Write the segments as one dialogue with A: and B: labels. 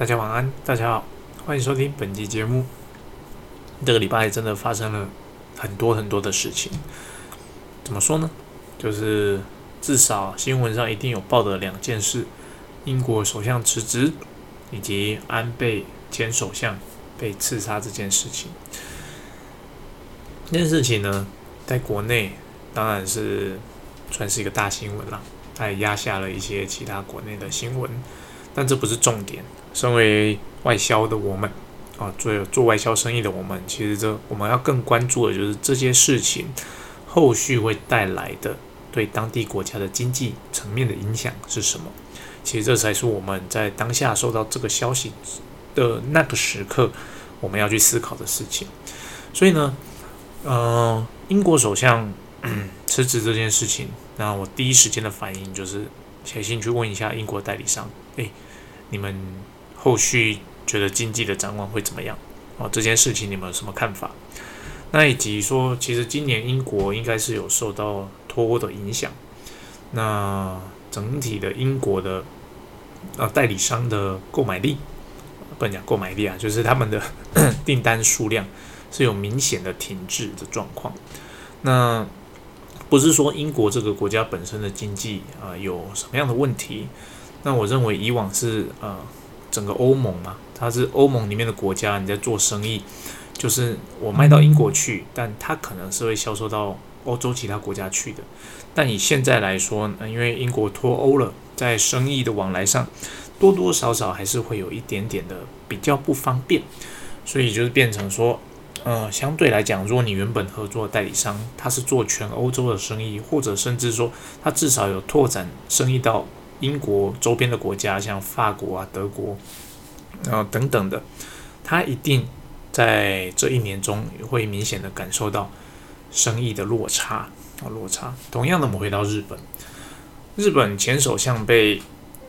A: 大家晚安，大家好，欢迎收听本期节目。这个礼拜真的发生了很多很多的事情，怎么说呢？就是至少新闻上一定有报的两件事：英国首相辞职，以及安倍前首相被刺杀这件事情。这件事情呢，在国内当然是算是一个大新闻了，它也压下了一些其他国内的新闻，但这不是重点。身为外销的我们，啊，做做外销生意的我们，其实这我们要更关注的就是这些事情后续会带来的对当地国家的经济层面的影响是什么。其实这才是我们在当下收到这个消息的那个时刻，我们要去思考的事情。所以呢。呃，英国首相辞职这件事情，那我第一时间的反应就是写信去问一下英国代理商，诶，你们后续觉得经济的展望会怎么样？哦，这件事情你们有什么看法？那以及说，其实今年英国应该是有受到脱欧的影响，那整体的英国的呃代理商的购买力，不能讲购买力啊，就是他们的 订单数量。是有明显的停滞的状况，那不是说英国这个国家本身的经济啊有什么样的问题？那我认为以往是呃整个欧盟嘛，它是欧盟里面的国家，你在做生意，就是我卖到英国去，但它可能是会销售到欧洲其他国家去的。但以现在来说，因为英国脱欧了，在生意的往来上多多少少还是会有一点点的比较不方便，所以就是变成说。呃，相对来讲，如果你原本合作代理商他是做全欧洲的生意，或者甚至说他至少有拓展生意到英国周边的国家，像法国啊、德国，啊等等的，他一定在这一年中会明显的感受到生意的落差啊落差。同样的，我们回到日本，日本前首相被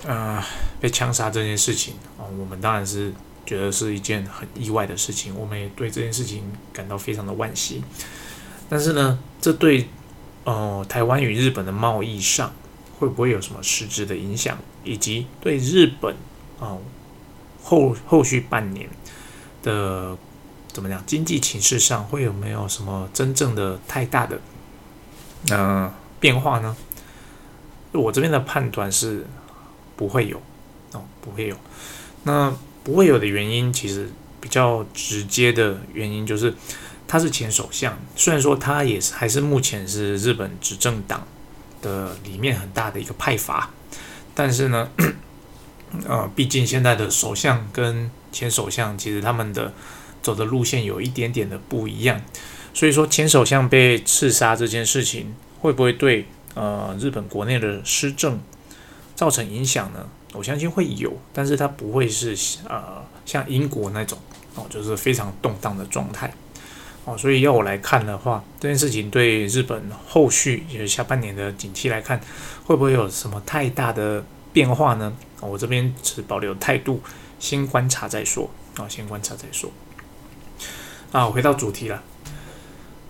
A: 呃被枪杀这件事情啊，我们当然是。觉得是一件很意外的事情，我们也对这件事情感到非常的惋惜。但是呢，这对呃台湾与日本的贸易上会不会有什么实质的影响，以及对日本啊后后续半年的怎么讲经济情势上会有没有什么真正的太大的呃变化呢？我这边的判断是不会有哦，不会有。那不会有的原因，其实比较直接的原因就是，他是前首相。虽然说他也是还是目前是日本执政党的里面很大的一个派阀，但是呢，呃，毕竟现在的首相跟前首相其实他们的走的路线有一点点的不一样。所以说，前首相被刺杀这件事情，会不会对呃日本国内的施政造成影响呢？我相信会有，但是它不会是呃像英国那种哦，就是非常动荡的状态哦。所以要我来看的话，这件事情对日本后续就是下半年的景气来看，会不会有什么太大的变化呢？我这边持保留态度，先观察再说啊，先观察再说。啊，回到主题了，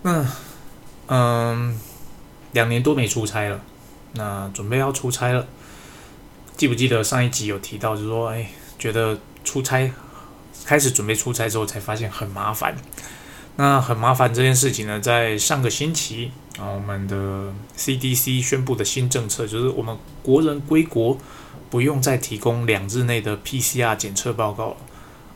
A: 那嗯，两年多没出差了，那准备要出差了。记不记得上一集有提到，就是说，哎，觉得出差开始准备出差之后，才发现很麻烦。那很麻烦这件事情呢，在上个星期啊，我们的 CDC 宣布的新政策，就是我们国人归国不用再提供两日内的 PCR 检测报告了。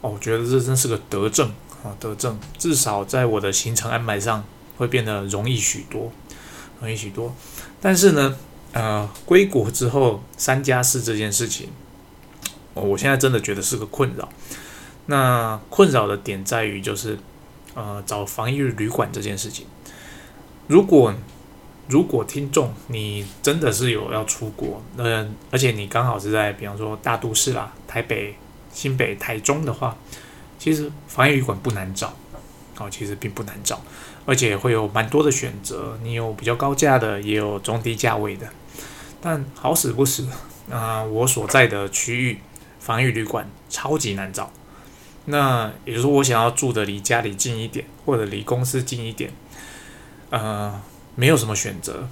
A: 哦，我觉得这真是个德政啊，德政，至少在我的行程安排上会变得容易许多，容易许多。但是呢？呃，归国之后三加四这件事情，我现在真的觉得是个困扰。那困扰的点在于，就是呃，找防疫旅馆这件事情。如果如果听众你真的是有要出国，那而且你刚好是在比方说大都市啦，台北、新北、台中的话，其实防疫旅馆不难找，哦，其实并不难找，而且会有蛮多的选择。你有比较高价的，也有中低价位的。但好死不死啊！我所在的区域防御旅馆超级难找。那也就是说，我想要住的离家里近一点，或者离公司近一点，呃，没有什么选择，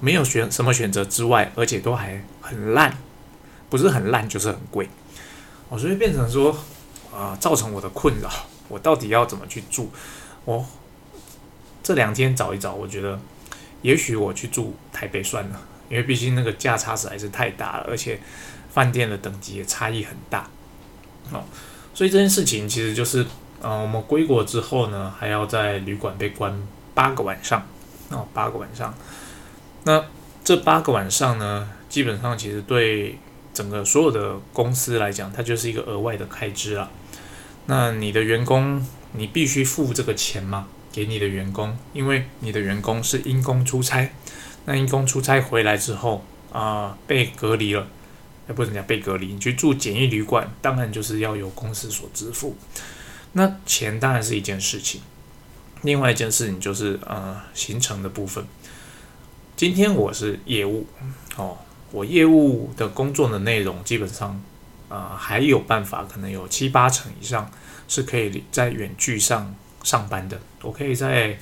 A: 没有选什么选择之外，而且都还很烂，不是很烂就是很贵。哦，所以变成说啊，造成我的困扰，我到底要怎么去住？我这两天找一找，我觉得也许我去住台北算了，因为毕竟那个价差实在是太大了，而且饭店的等级也差异很大。哦，所以这件事情其实就是，呃，我们归国之后呢，还要在旅馆被关八个晚上，哦，八个晚上。那这八个晚上呢，基本上其实对整个所有的公司来讲，它就是一个额外的开支啊。那你的员工，你必须付这个钱吗？给你的员工，因为你的员工是因公出差，那因公出差回来之后啊，被隔离了。也不能讲被隔离，你去住简易旅馆，当然就是要由公司所支付。那钱当然是一件事情，另外一件事情就是呃行程的部分。今天我是业务哦，我业务的工作的内容基本上啊还有办法，可能有七八成以上是可以在远距上上班的。我可以在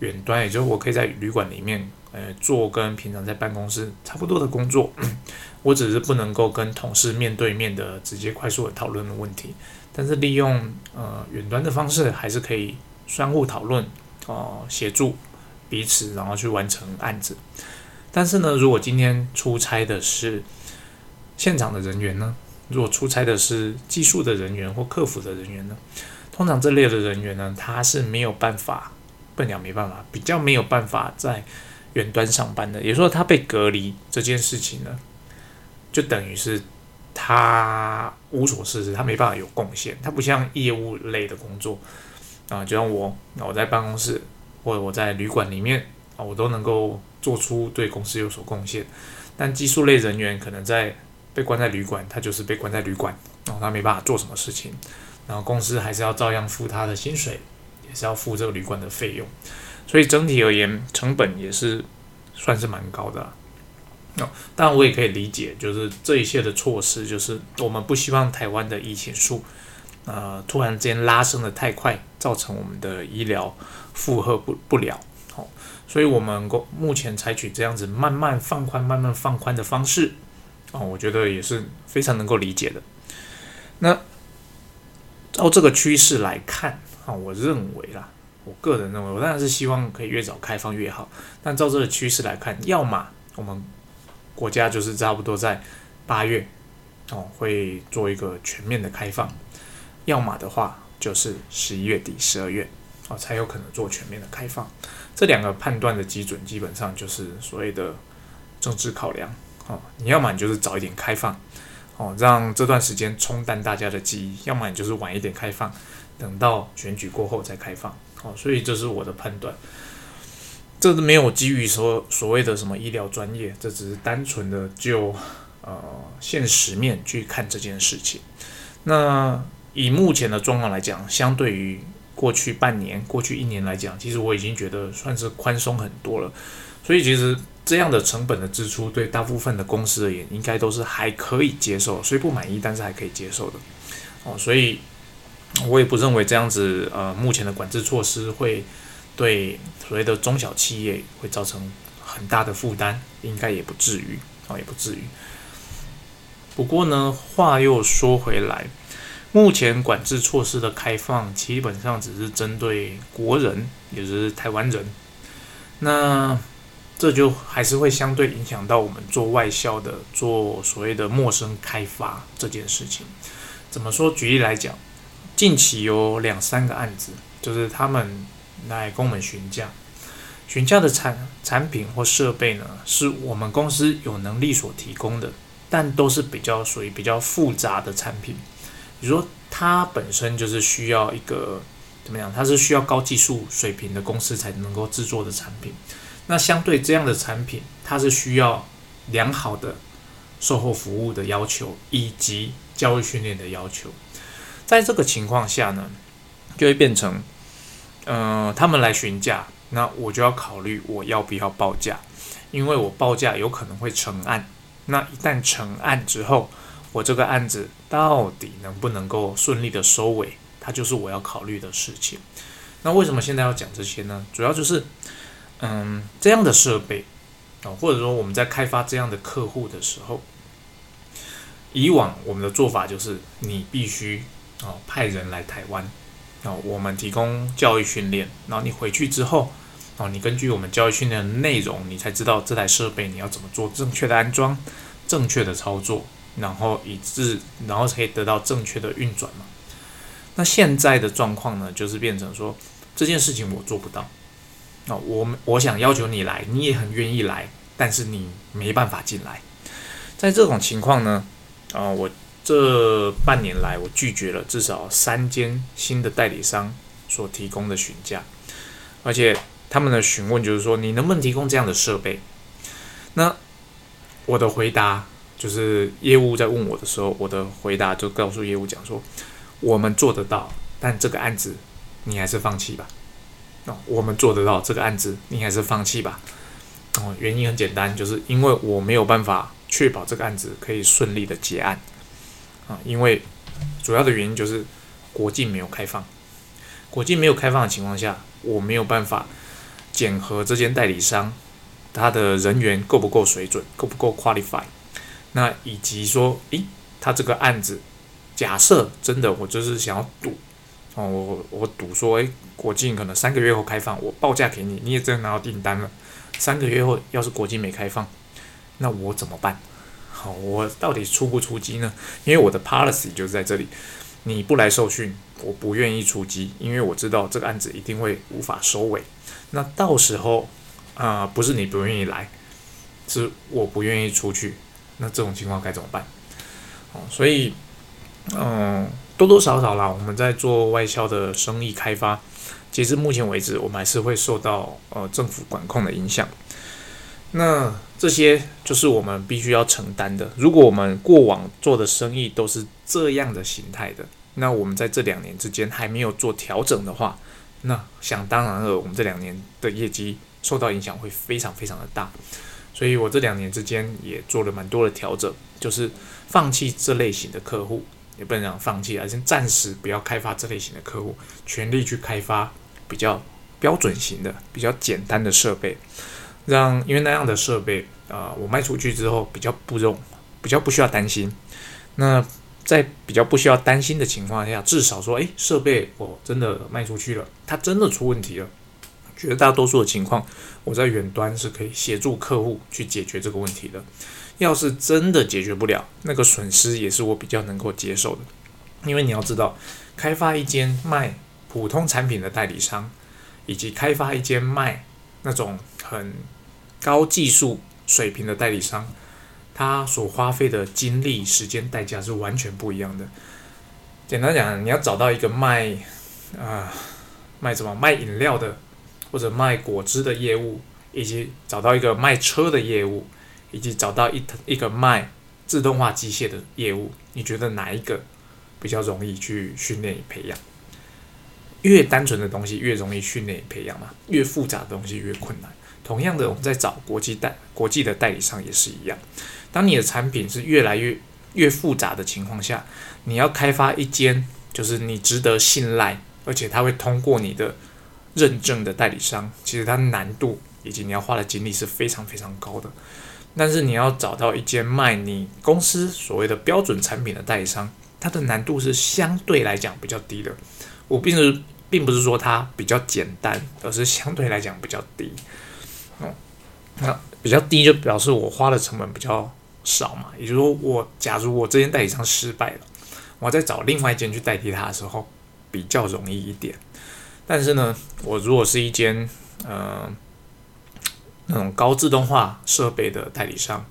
A: 远端，也就是我可以在旅馆里面。呃，做跟平常在办公室差不多的工作，我只是不能够跟同事面对面的直接快速的讨论的问题，但是利用呃远端的方式，还是可以相互讨论哦，协助彼此，然后去完成案子。但是呢，如果今天出差的是现场的人员呢，如果出差的是技术的人员或客服的人员呢，通常这类的人员呢，他是没有办法，笨鸟没办法，比较没有办法在。远端上班的，也就是说他被隔离这件事情呢，就等于是他无所事事，他没办法有贡献。他不像业务类的工作啊，就像我，我在办公室或者我在旅馆里面啊，我都能够做出对公司有所贡献。但技术类人员可能在被关在旅馆，他就是被关在旅馆，然后他没办法做什么事情，然后公司还是要照样付他的薪水，也是要付这个旅馆的费用。所以整体而言，成本也是算是蛮高的。哦，当然我也可以理解，就是这一切的措施，就是我们不希望台湾的疫情数，呃，突然间拉升的太快，造成我们的医疗负荷不不了。好，所以我们目前采取这样子慢慢放宽、慢慢放宽的方式，哦，我觉得也是非常能够理解的。那照这个趋势来看，啊，我认为啦。我个人认为，我当然是希望可以越早开放越好。但照这个趋势来看，要么我们国家就是差不多在八月哦会做一个全面的开放，要么的话就是十一月底、十二月哦才有可能做全面的开放。这两个判断的基准基本上就是所谓的政治考量哦。你要么你就是早一点开放哦，让这段时间冲淡大家的记忆；要么你就是晚一点开放，等到选举过后再开放。哦，所以这是我的判断，这是没有基于说所谓的什么医疗专业，这只是单纯的就呃现实面去看这件事情。那以目前的状况来讲，相对于过去半年、过去一年来讲，其实我已经觉得算是宽松很多了。所以其实这样的成本的支出，对大部分的公司而言，应该都是还可以接受，虽不满意，但是还可以接受的。哦，所以。我也不认为这样子，呃，目前的管制措施会对所谓的中小企业会造成很大的负担，应该也不至于，哦，也不至于。不过呢，话又说回来，目前管制措施的开放基本上只是针对国人，也就是台湾人，那这就还是会相对影响到我们做外销的，做所谓的陌生开发这件事情。怎么说？举例来讲。近期有两三个案子，就是他们来跟我们询价，询价的产产品或设备呢，是我们公司有能力所提供的，但都是比较属于比较复杂的产品，比如说它本身就是需要一个怎么样，它是需要高技术水平的公司才能够制作的产品，那相对这样的产品，它是需要良好的售后服务的要求以及教育训练的要求。在这个情况下呢，就会变成，呃，他们来询价，那我就要考虑我要不要报价，因为我报价有可能会成案。那一旦成案之后，我这个案子到底能不能够顺利的收尾，它就是我要考虑的事情。那为什么现在要讲这些呢？主要就是，嗯，这样的设备啊，或者说我们在开发这样的客户的时候。以往我们的做法就是你必须哦派人来台湾，哦我们提供教育训练，然后你回去之后，哦你根据我们教育训练的内容，你才知道这台设备你要怎么做正确的安装、正确的操作，然后以致然后可以得到正确的运转嘛。那现在的状况呢，就是变成说这件事情我做不到，那我们我想要求你来，你也很愿意来，但是你没办法进来。在这种情况呢，啊，我这半年来我拒绝了至少三间新的代理商所提供的询价，而且他们的询问就是说你能不能提供这样的设备？那我的回答就是业务在问我的时候，我的回答就告诉业务讲说。我们做得到，但这个案子你还是放弃吧。哦，我们做得到这个案子，你还是放弃吧。哦，原因很简单，就是因为我没有办法确保这个案子可以顺利的结案。啊，因为主要的原因就是国境没有开放。国境没有开放的情况下，我没有办法检核这间代理商他的人员够不够水准，够不够 qualify。那以及说，诶，他这个案子。假设真的，我就是想要赌哦，我我赌说，诶，国境可能三个月后开放，我报价给你，你也真的拿到订单了。三个月后要是国境没开放，那我怎么办？好，我到底出不出击呢？因为我的 policy 就是在这里，你不来受训，我不愿意出击，因为我知道这个案子一定会无法收尾。那到时候啊，不是你不愿意来，是我不愿意出去，那这种情况该怎么办？哦，所以。嗯，多多少少啦，我们在做外销的生意开发，截至目前为止，我们还是会受到呃政府管控的影响。那这些就是我们必须要承担的。如果我们过往做的生意都是这样的形态的，那我们在这两年之间还没有做调整的话，那想当然了，我们这两年的业绩受到影响会非常非常的大。所以我这两年之间也做了蛮多的调整，就是放弃这类型的客户。也不能讲放弃，而是暂时不要开发这类型的客户，全力去开发比较标准型的、比较简单的设备，让因为那样的设备啊，我卖出去之后比较不用，比较不需要担心。那在比较不需要担心的情况下，至少说，诶，设备我真的卖出去了，它真的出问题了，绝大多数的情况，我在远端是可以协助客户去解决这个问题的。要是真的解决不了，那个损失也是我比较能够接受的，因为你要知道，开发一间卖普通产品的代理商，以及开发一间卖那种很高技术水平的代理商，他所花费的精力、时间、代价是完全不一样的。简单讲，你要找到一个卖啊卖什么卖饮料的，或者卖果汁的业务，以及找到一个卖车的业务。以及找到一一个卖自动化机械的业务，你觉得哪一个比较容易去训练与培养？越单纯的东西越容易训练培养嘛，越复杂的东西越困难。同样的，我们在找国际代国际的代理商也是一样。当你的产品是越来越越复杂的情况下，你要开发一间就是你值得信赖，而且他会通过你的认证的代理商，其实它难度以及你要花的精力是非常非常高的。但是你要找到一间卖你公司所谓的标准产品的代理商，它的难度是相对来讲比较低的。我并不是并不是说它比较简单，而是相对来讲比较低。哦，那比较低就表示我花的成本比较少嘛。也就是说，我假如我这间代理商失败了，我再找另外一间去代替他的时候比较容易一点。但是呢，我如果是一间呃。那种高自动化设备的代理商，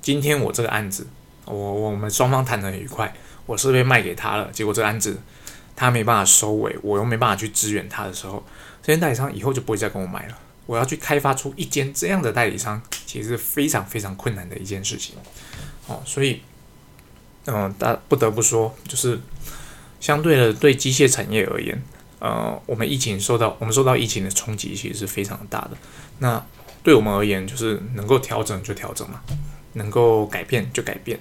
A: 今天我这个案子，我我们双方谈得很愉快，我设备卖给他了，结果这个案子他没办法收尾，我又没办法去支援他的时候，这间代理商以后就不会再跟我买了。我要去开发出一间这样的代理商，其实是非常非常困难的一件事情。哦，所以，嗯，大不得不说，就是相对的对机械产业而言，呃，我们疫情受到我们受到疫情的冲击，其实是非常大的。那对我们而言，就是能够调整就调整嘛，能够改变就改变。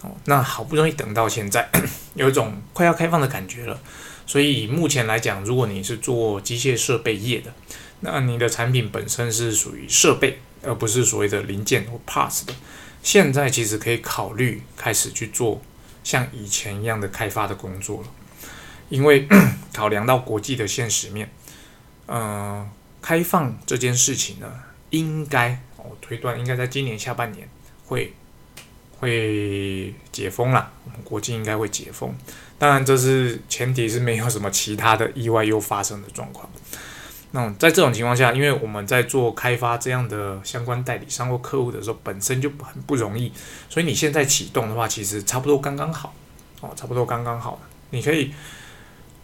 A: 哦，那好不容易等到现在，有一种快要开放的感觉了。所以目前来讲，如果你是做机械设备业的，那你的产品本身是属于设备，而不是所谓的零件或 parts 的，现在其实可以考虑开始去做像以前一样的开发的工作了，因为 考量到国际的现实面，嗯，开放这件事情呢，应该我推断应该在今年下半年会会解封了，我们国际应该会解封，当然这是前提是没有什么其他的意外又发生的状况。那在这种情况下，因为我们在做开发这样的相关代理商或客户的时候，本身就很不容易，所以你现在启动的话，其实差不多刚刚好哦，差不多刚刚好。你可以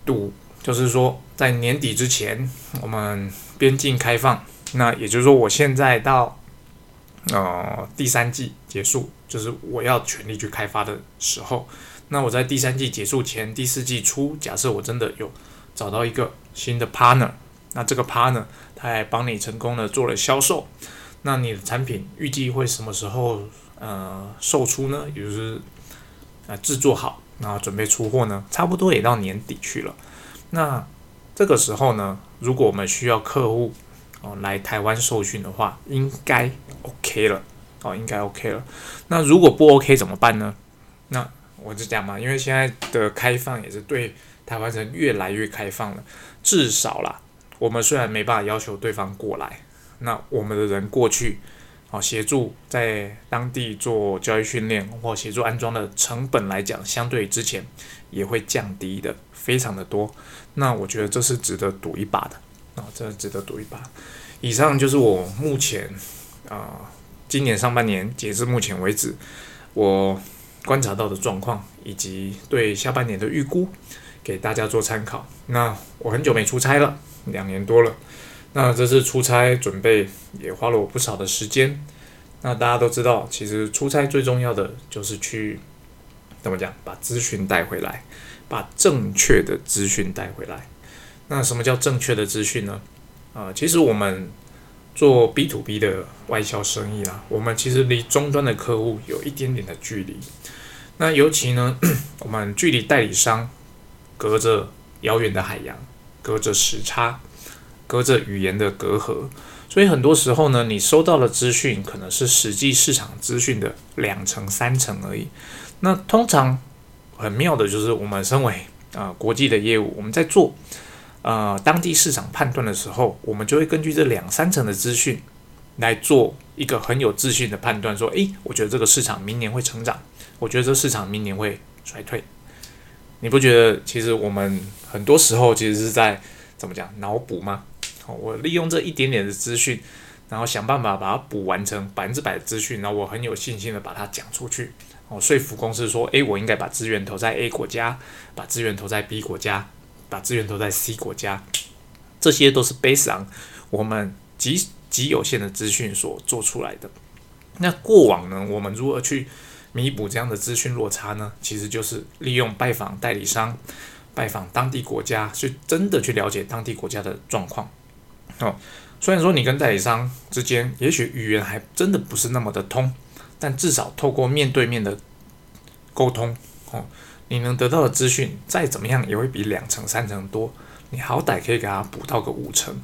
A: 赌，就是说在年底之前，我们边境开放，那也就是说，我现在到呃第三季结束，就是我要全力去开发的时候，那我在第三季结束前，第四季初，假设我真的有找到一个新的 partner。那这个 partner 他还帮你成功的做了销售，那你的产品预计会什么时候呃售出呢？也就是啊制作好，然后准备出货呢？差不多也到年底去了。那这个时候呢，如果我们需要客户哦来台湾受训的话，应该 OK 了哦，应该 OK 了。那如果不 OK 怎么办呢？那我就讲嘛，因为现在的开放也是对台湾人越来越开放了，至少啦。我们虽然没办法要求对方过来，那我们的人过去，哦，协助在当地做教育训练或协助安装的成本来讲，相对之前也会降低的非常的多。那我觉得这是值得赌一把的啊，这是值得赌一把。以上就是我目前啊，今年上半年截至目前为止，我观察到的状况以及对下半年的预估，给大家做参考。那我很久没出差了。两年多了，那这次出差准备也花了我不少的时间。那大家都知道，其实出差最重要的就是去怎么讲，把资讯带回来，把正确的资讯带回来。那什么叫正确的资讯呢？啊，其实我们做 B to B 的外销生意啦，我们其实离终端的客户有一点点的距离。那尤其呢，我们距离代理商隔着遥远的海洋。隔着时差，隔着语言的隔阂，所以很多时候呢，你收到的资讯可能是实际市场资讯的两成、三成而已。那通常很妙的就是，我们身为啊国际的业务，我们在做呃当地市场判断的时候，我们就会根据这两三成的资讯来做一个很有自信的判断，说：诶，我觉得这个市场明年会成长，我觉得这市场明年会衰退。你不觉得其实我们很多时候其实是在怎么讲脑补吗？哦，我利用这一点点的资讯，然后想办法把它补完成百分之百的资讯，然后我很有信心的把它讲出去，哦，说服公司说，诶，我应该把资源投在 A 国家，把资源投在 B 国家，把资源投在 C 国家，这些都是 based on 我们极极有限的资讯所做出来的。那过往呢，我们如何去？弥补这样的资讯落差呢，其实就是利用拜访代理商、拜访当地国家，去真的去了解当地国家的状况。哦，虽然说你跟代理商之间也许语言还真的不是那么的通，但至少透过面对面的沟通，哦，你能得到的资讯再怎么样也会比两成、三成多。你好歹可以给他补到个五成。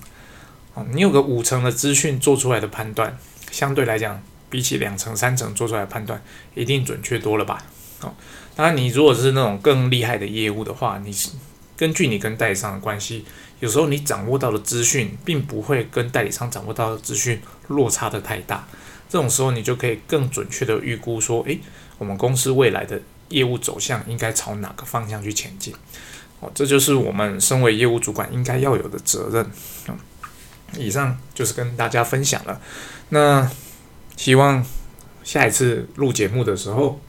A: 哦，你有个五成的资讯做出来的判断，相对来讲。比起两层三层做出来的判断，一定准确多了吧？哦，当然，你如果是那种更厉害的业务的话，你根据你跟代理商的关系，有时候你掌握到的资讯，并不会跟代理商掌握到的资讯落差的太大。这种时候，你就可以更准确的预估说，诶，我们公司未来的业务走向应该朝哪个方向去前进？哦，这就是我们身为业务主管应该要有的责任。嗯，以上就是跟大家分享了。那。希望下一次录节目的时候，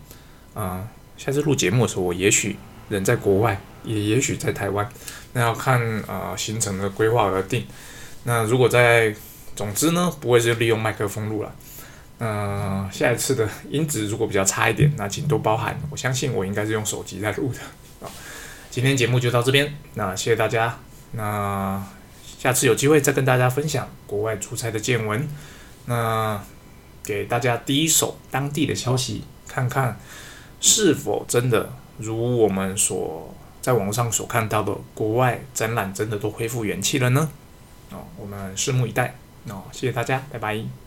A: 啊，下次录节目的时候，我也许人在国外，也也许在台湾，那要看啊行程的规划而定。那如果在，总之呢，不会是利用麦克风录了。嗯，下一次的音质如果比较差一点，那请多包涵。我相信我应该是用手机在录的。啊，今天节目就到这边，那谢谢大家。那下次有机会再跟大家分享国外出差的见闻。那。给大家第一手当地的消息，看看是否真的如我们所在网上所看到的，国外展览真的都恢复元气了呢？哦，我们拭目以待。哦，谢谢大家，拜拜。